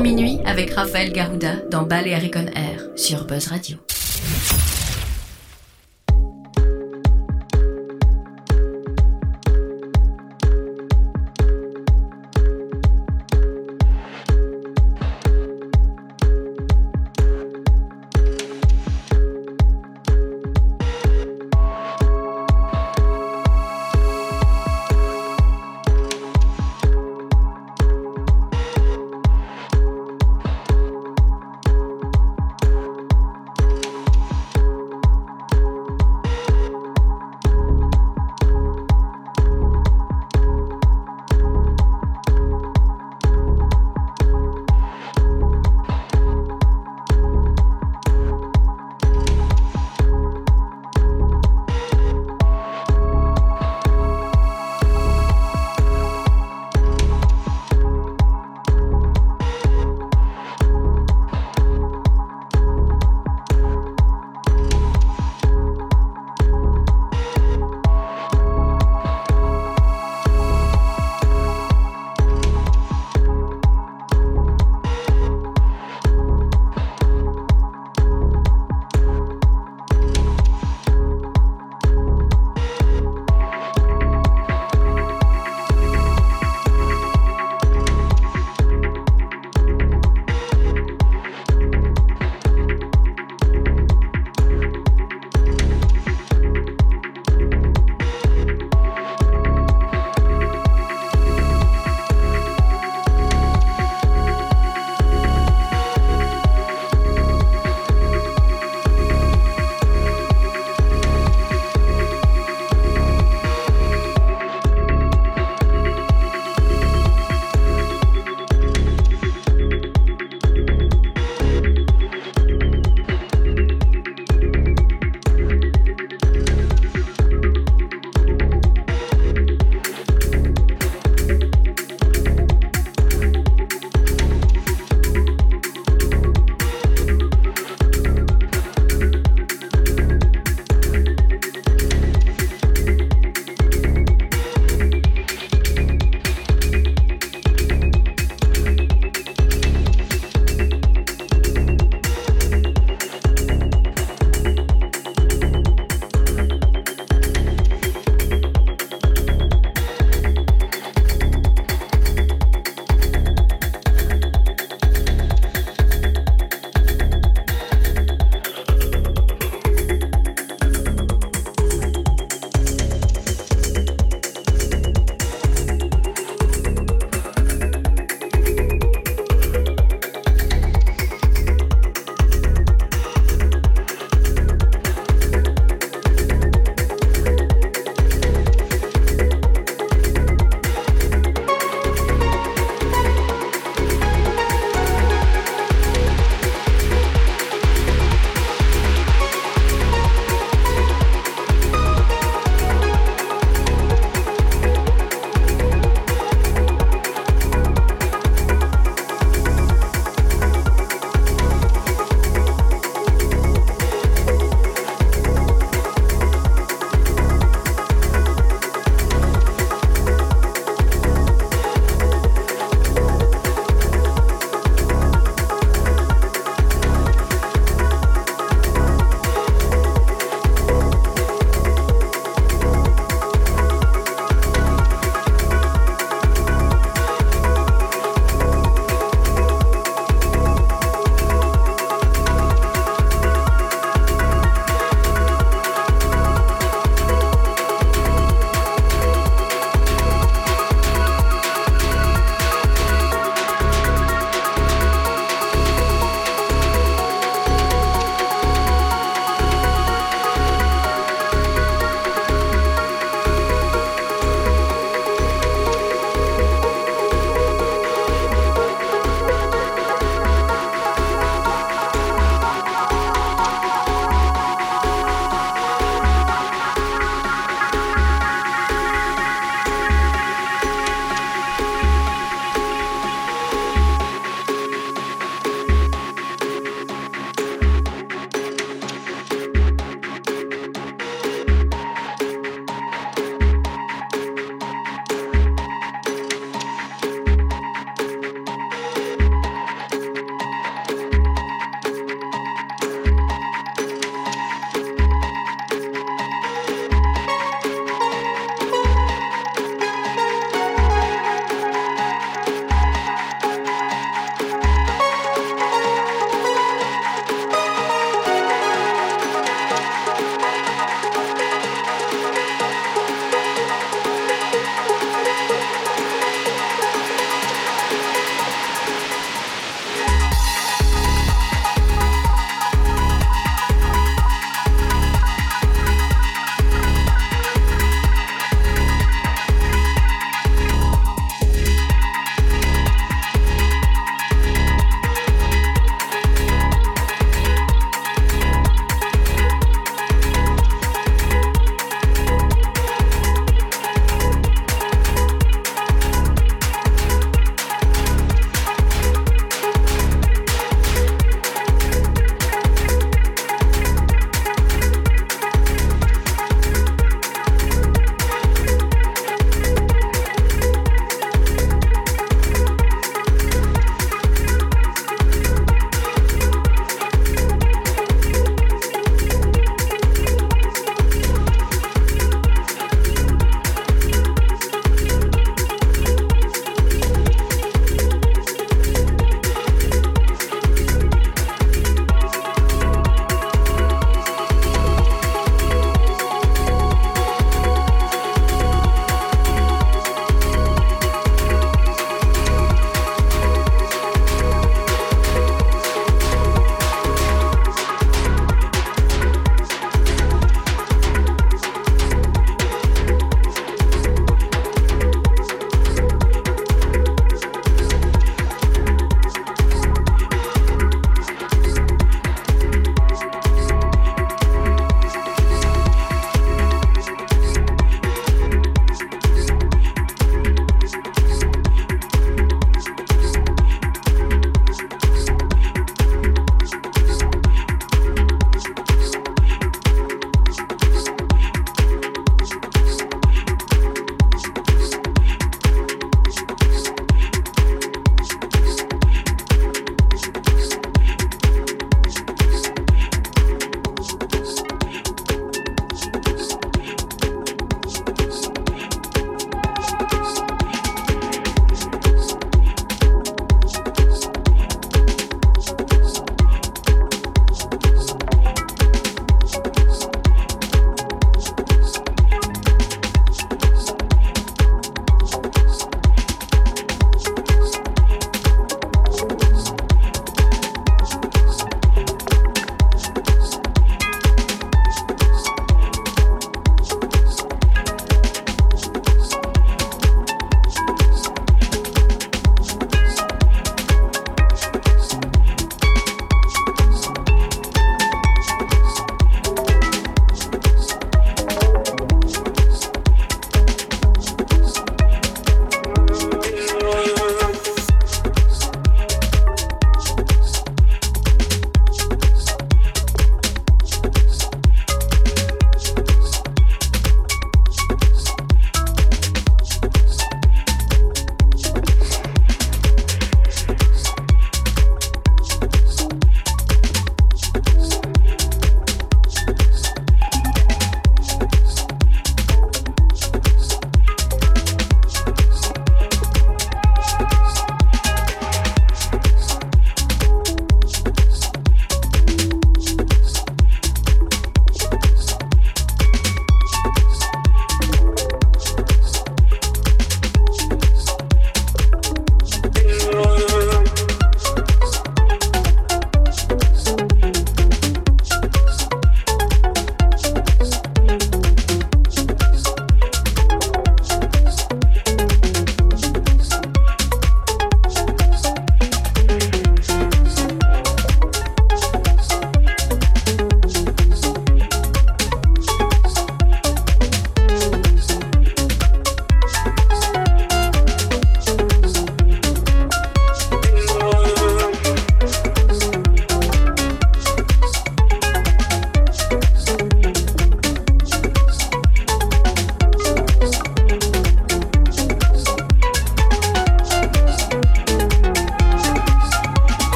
minuit avec Raphaël Garouda dans Ballet Recon Air sur Buzz Radio.